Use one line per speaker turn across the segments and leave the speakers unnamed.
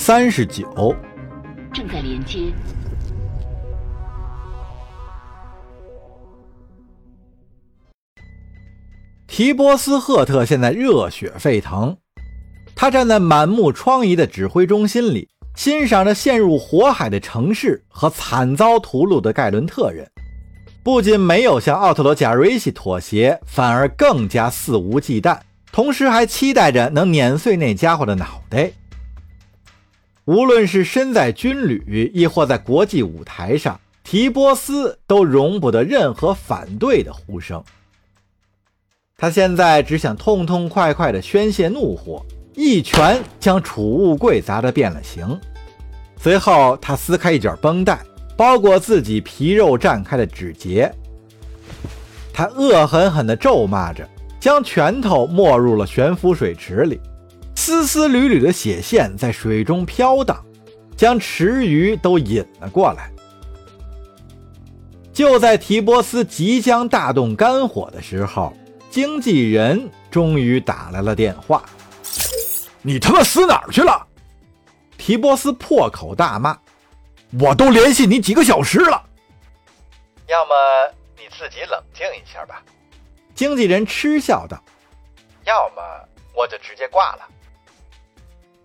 三十九。
正在连接。
提波斯·赫特现在热血沸腾，他站在满目疮痍的指挥中心里，欣赏着陷入火海的城市和惨遭屠戮的盖伦特人。不仅没有向奥特罗·贾瑞西妥协，反而更加肆无忌惮，同时还期待着能碾碎那家伙的脑袋。无论是身在军旅，亦或在国际舞台上，提波斯都容不得任何反对的呼声。他现在只想痛痛快快地宣泄怒火，一拳将储物柜砸得变了形。随后，他撕开一卷绷带，包裹自己皮肉绽开的指节。他恶狠狠地咒骂着，将拳头没入了悬浮水池里。丝丝缕缕的血线在水中飘荡，将池鱼都引了过来。就在提波斯即将大动肝火的时候，经纪人终于打来了电话：“
你他妈死哪儿去了？”
提波斯破口大骂：“
我都联系你几个小时了，
要么你自己冷静一下吧。”
经纪人嗤笑道：“
要么我就直接挂了。”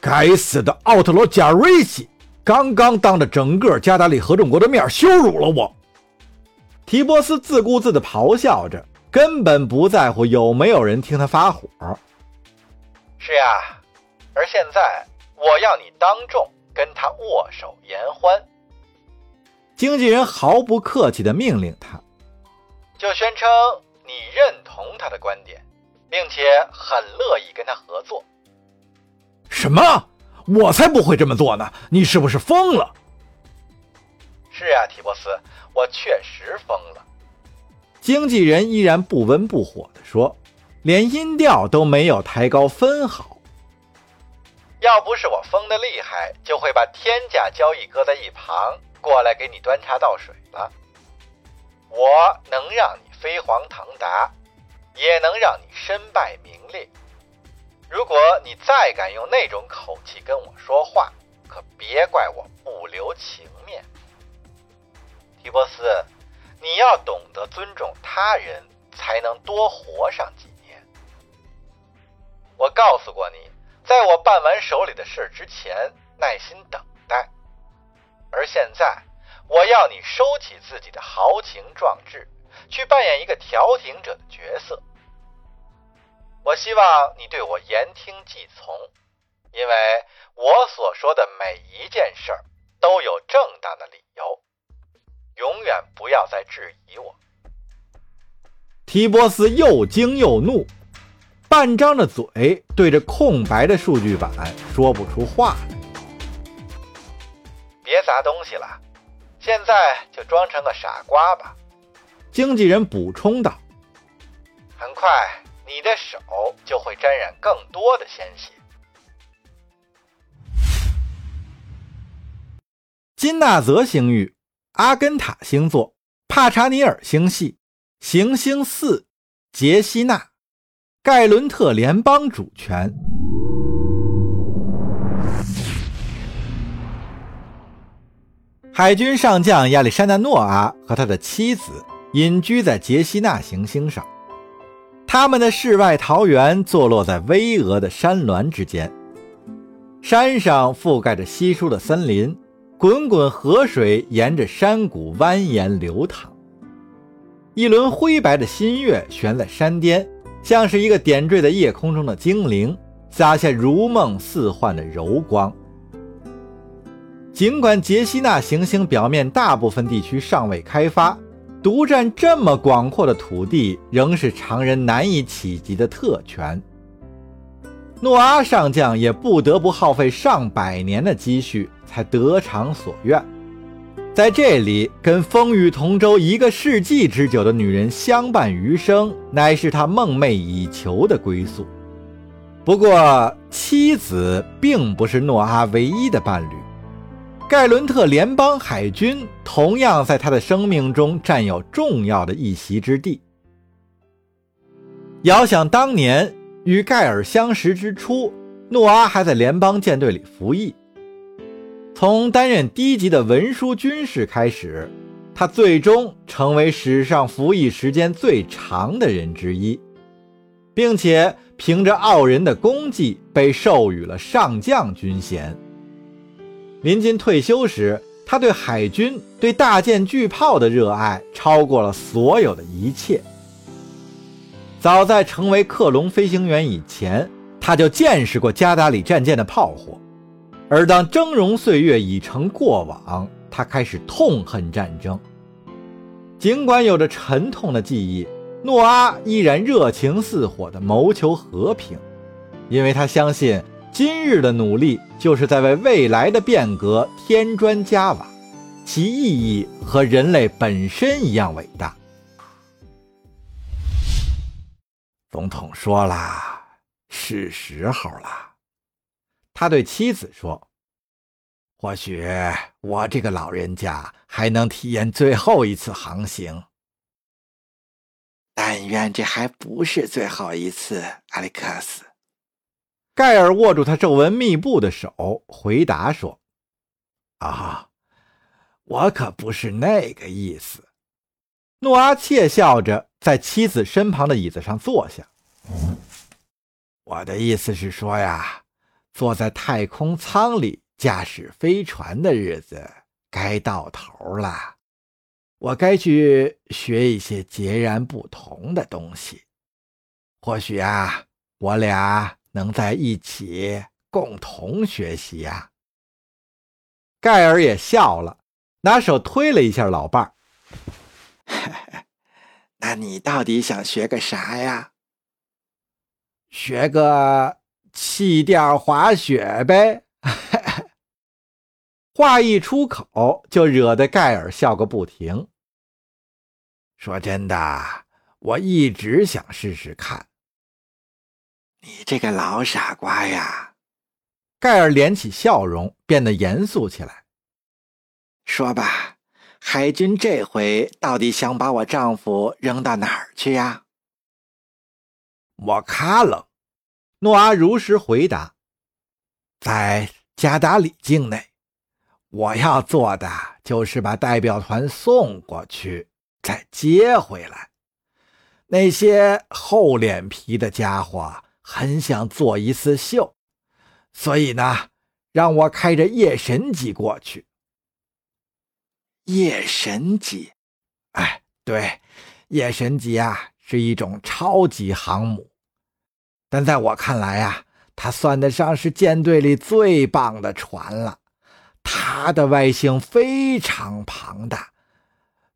该死的奥特罗贾瑞西，刚刚当着整个加达利合众国的面羞辱了我。
提波斯自顾自地咆哮着，根本不在乎有没有人听他发火。
是呀，而现在我要你当众跟他握手言欢。
经纪人毫不客气地命令他，
就宣称你认同他的观点，并且很乐意跟他合作。
什么？我才不会这么做呢！你是不是疯了？
是啊，提波斯，我确实疯了。
经纪人依然不温不火地说，连音调都没有抬高分毫。
要不是我疯的厉害，就会把天价交易搁在一旁，过来给你端茶倒水了。我能让你飞黄腾达，也能让你身败名裂。如果你再敢用那种口气跟我说话，可别怪我不留情面。提波斯，你要懂得尊重他人，才能多活上几年。我告诉过你，在我办完手里的事之前，耐心等待。而现在，我要你收起自己的豪情壮志，去扮演一个调停者的角色。我希望你对我言听计从，因为我所说的每一件事儿都有正当的理由。永远不要再质疑我。
提波斯又惊又怒，半张着嘴对着空白的数据板说不出话来。
别砸东西了，现在就装成个傻瓜吧。
经纪人补充道：“
很快。”你的手就会沾染更多的鲜血。
金纳泽星域、阿根塔星座、帕查尼尔星系、行星四、杰西纳、盖伦特联邦主权。海军上将亚历山大·诺阿和他的妻子隐居在杰西纳行星上。他们的世外桃源坐落在巍峨的山峦之间，山上覆盖着稀疏的森林，滚滚河水沿着山谷蜿蜒流淌。一轮灰白的新月悬在山巅，像是一个点缀在夜空中的精灵，洒下如梦似幻的柔光。尽管杰西纳行星表面大部分地区尚未开发。独占这么广阔的土地，仍是常人难以企及的特权。诺阿上将也不得不耗费上百年的积蓄，才得偿所愿。在这里，跟风雨同舟一个世纪之久的女人相伴余生，乃是他梦寐以求的归宿。不过，妻子并不是诺阿唯一的伴侣。盖伦特联邦海军同样在他的生命中占有重要的一席之地。遥想当年与盖尔相识之初，诺阿还在联邦舰队里服役，
从担任低级的文书军士开始，他最终成为史上服役时间最长的人之一，并且凭着傲人的功绩被授予了上将军衔。临近退休时，他对海军、对大舰巨炮的热爱超过了所有的一切。早在成为克隆飞行员以前，他就见识过加达里战舰的炮火。而当峥嵘岁月已成过往，他开始痛恨战争。尽管有着沉痛的记忆，诺阿依然热情似火地谋求和平，因为他相信今日的努力就是在为未来的变革添砖加瓦，其意义和人类本身一样伟大。总统说了，是时候了。他对妻子说：“或许我这个老人家还能体验最后一次航行，
但愿这还不是最后一次。”阿里克斯，
盖尔握住他皱纹密布的手，回答说：“
啊，我可不是那个意思。”
诺阿窃笑着在妻子身旁的椅子上坐下。
我的意思是说呀。坐在太空舱里驾驶飞船的日子该到头了，我该去学一些截然不同的东西。或许啊，我俩能在一起共同学习呀。
盖尔也笑了，拿手推了一下老伴儿。
那你到底想学个啥呀？
学个。气垫滑雪呗！
话一出口，就惹得盖尔笑个不停。
说真的，我一直想试试看。
你这个老傻瓜呀！
盖尔敛起笑容，变得严肃起来。
说吧，海军这回到底想把我丈夫扔到哪儿去呀？
我卡了。
诺阿如实回答：“
在加达里境内，我要做的就是把代表团送过去，再接回来。那些厚脸皮的家伙很想做一次秀，所以呢，让我开着夜神级过去。
夜神级，
哎，对，夜神级啊，是一种超级航母。”但在我看来呀，它算得上是舰队里最棒的船了。它的外形非常庞大，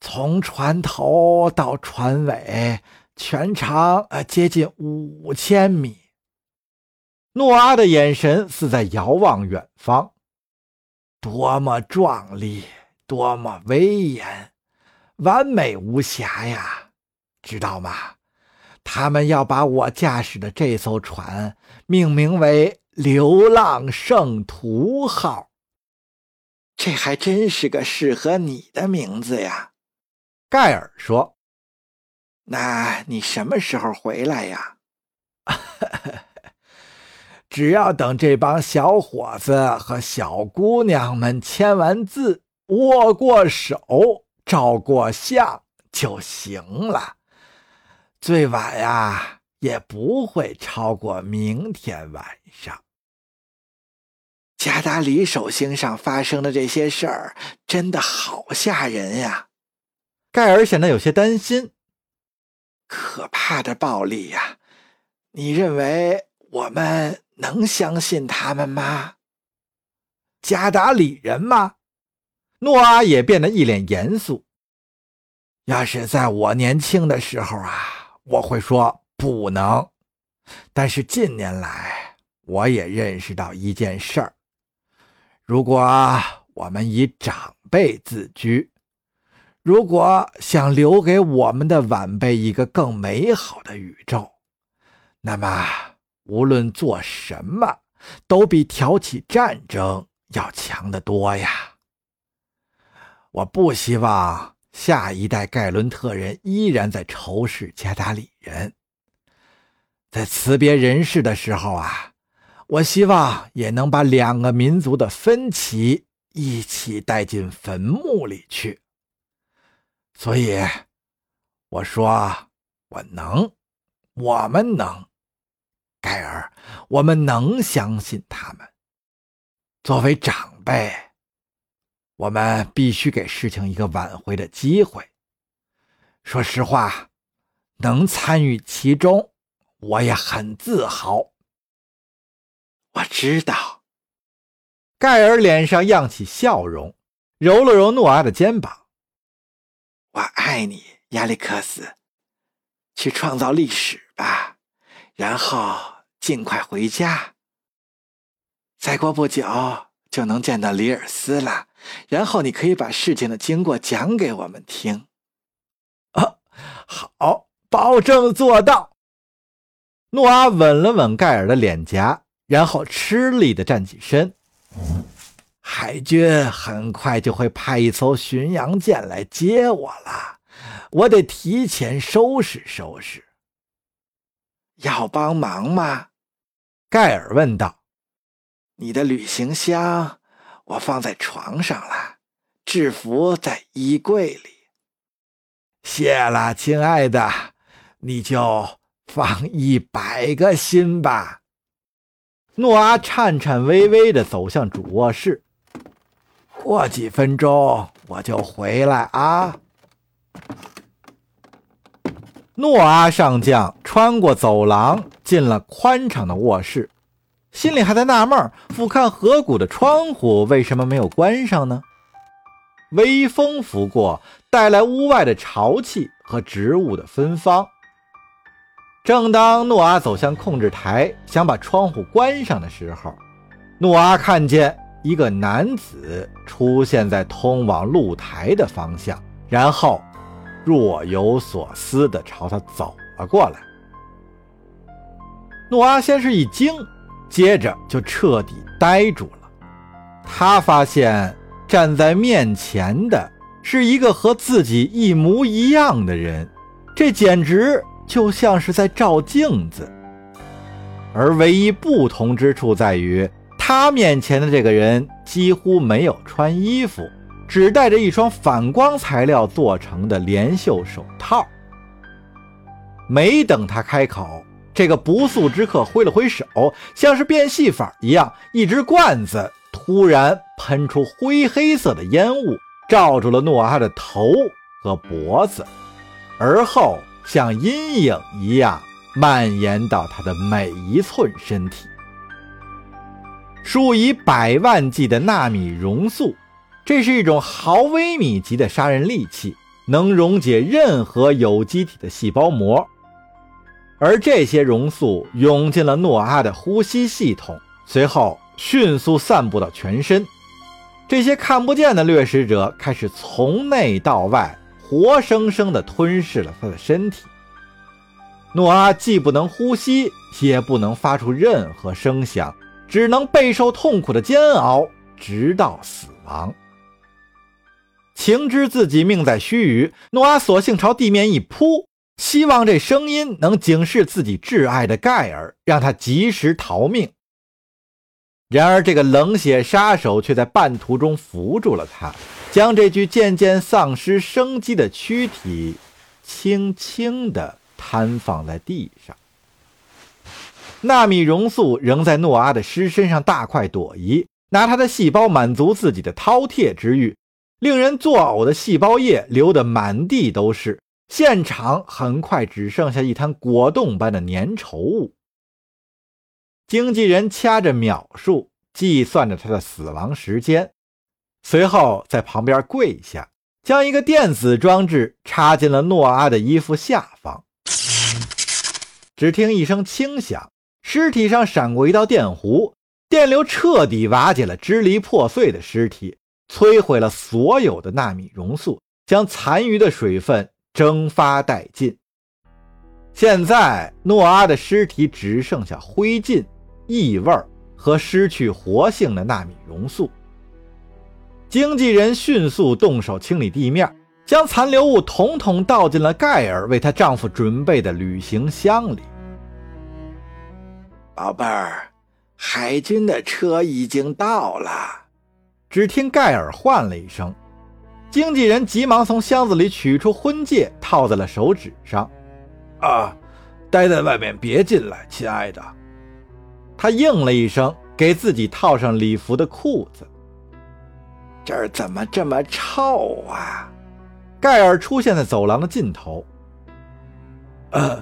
从船头到船尾，全长呃接近五千米。
诺阿的眼神似在遥望远方，
多么壮丽，多么威严，完美无瑕呀，知道吗？他们要把我驾驶的这艘船命名为“流浪圣徒号”，
这还真是个适合你的名字呀。
盖尔说：“
那你什么时候回来呀？”
只要等这帮小伙子和小姑娘们签完字、握过手、照过相就行了。最晚呀，也不会超过明天晚上。
加达里手心上发生的这些事儿，真的好吓人呀！
盖尔显得有些担心。
可怕的暴力呀！你认为我们能相信他们吗？
加达里人吗？
诺阿也变得一脸严肃。
要是在我年轻的时候啊。我会说不能，但是近年来我也认识到一件事儿：如果我们以长辈自居，如果想留给我们的晚辈一个更美好的宇宙，那么无论做什么，都比挑起战争要强得多呀！我不希望。下一代盖伦特人依然在仇视加达里人。在辞别人世的时候啊，我希望也能把两个民族的分歧
一起带进坟墓里去。所以，我说我能，我们能，盖尔，我们能相信他们。作为长辈，我们必须给事情一个挽回的机会。说实话，能参与其中，我也很自豪。我知道，
盖尔脸上漾起笑容，揉了揉诺阿的肩膀。
我爱你，亚历克斯。去创造历史吧，然后尽快回家。再过不久就能见到里尔斯了，然后你可以把事情的经过讲给我们听。
啊，好，保证做到。诺阿吻了吻盖尔的脸颊，然后吃力的站起身。
海军很快就会派一艘巡洋舰来接我了，我得提前收拾收拾。要帮忙吗？
盖尔问道。
你的旅行箱我放在床上了，制服在衣柜里。谢了，亲爱的，你就放一百个心吧。
诺阿颤颤巍巍的走向主卧室。
过几分钟我就回来啊！
诺阿上将穿过走廊，进了宽敞的卧室，心里还在纳闷：俯瞰河谷的窗户为什么没有关上呢？微风拂过，带来屋外的潮气和植物的芬芳。正当诺阿走向控制台，想把窗户关上的时候，诺阿看见。一个男子出现在通往露台的方向，然后若有所思地朝他走了过来。诺阿先是一惊，接着就彻底呆住了。他发现站在面前的是一个和自己一模一样的人，这简直就像是在照镜子。而唯一不同之处在于。他面前的这个人几乎没有穿衣服，只戴着一双反光材料做成的连袖手套。没等他开口，这个不速之客挥了挥手，像是变戏法一样，一只罐子突然喷出灰黑色的烟雾，罩住了诺阿的头和脖子，而后像阴影一样蔓延到他的每一寸身体。数以百万计的纳米熔素，这是一种毫微米级的杀人利器，能溶解任何有机体的细胞膜。而这些熔素涌进了诺阿的呼吸系统，随后迅速散布到全身。这些看不见的掠食者开始从内到外，活生生地吞噬了他的身体。诺阿既不能呼吸，也不能发出任何声响。只能备受痛苦的煎熬，直到死亡。情知自己命在须臾，诺阿索性朝地面一扑，希望这声音能警示自己挚爱的盖尔，让他及时逃命。然而，这个冷血杀手却在半途中扶住了他，将这具渐渐丧失生机的躯体轻轻地摊放在地上。纳米熔素仍在诺阿的尸身上大快朵颐，拿他的细胞满足自己的饕餮之欲，令人作呕的细胞液流得满地都是。现场很快只剩下一滩果冻般的粘稠物。经纪人掐着秒数，计算着他的死亡时间，随后在旁边跪下，将一个电子装置插进了诺阿的衣服下方。只听一声轻响。尸体上闪过一道电弧，电流彻底瓦解了支离破碎的尸体，摧毁了所有的纳米熔素，将残余的水分蒸发殆尽。现在，诺阿的尸体只剩下灰烬、异味和失去活性的纳米熔素。经纪人迅速动手清理地面，将残留物统统倒进了盖尔为她丈夫准备的旅行箱里。
宝贝儿，海军的车已经到了。
只听盖尔唤了一声，经纪人急忙从箱子里取出婚戒，套在了手指上。
啊，待在外面，别进来，亲爱的。
他应了一声，给自己套上礼服的裤子。
这儿怎么这么臭啊？
盖尔出现在走廊的尽头。
呃，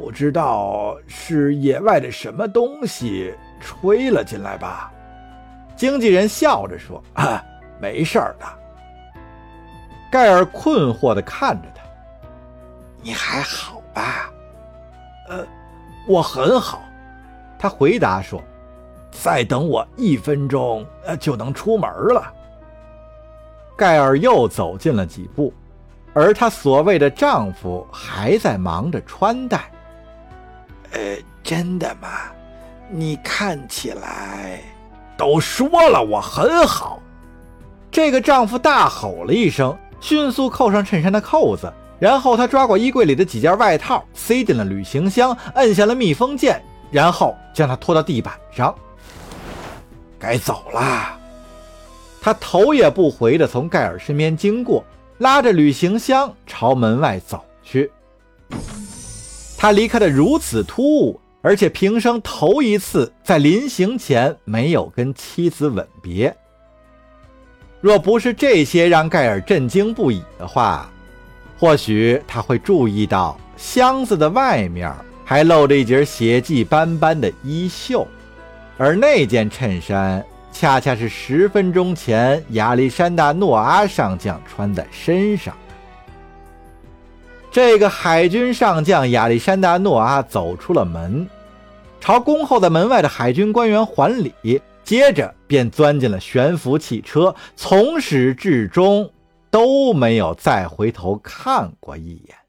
不知道是野外的什么东西吹了进来吧？
经纪人笑着说：“
啊，没事儿的。”
盖尔困惑地看着他：“
你还好吧？”“
呃，我很好。”
他回答说：“
再等我一分钟，呃，就能出门了。”
盖尔又走近了几步，而她所谓的丈夫还在忙着穿戴。
“呃，真的吗？你看起来……
都说了，我很好。”
这个丈夫大吼了一声，迅速扣上衬衫的扣子，然后他抓过衣柜里的几件外套，塞进了旅行箱，摁下了密封键。然后将他拖到地板上，
该走了。
他头也不回地从盖尔身边经过，拉着旅行箱朝门外走去。他离开的如此突兀，而且平生头一次在临行前没有跟妻子吻别。若不是这些让盖尔震惊不已的话，或许他会注意到箱子的外面。还露着一截血迹斑斑的衣袖，而那件衬衫恰恰是十分钟前亚历山大·诺阿上将穿在身上。这个海军上将亚历山大·诺阿走出了门，朝恭候在门外的海军官员还礼，接着便钻进了悬浮汽车，从始至终都没有再回头看过一眼。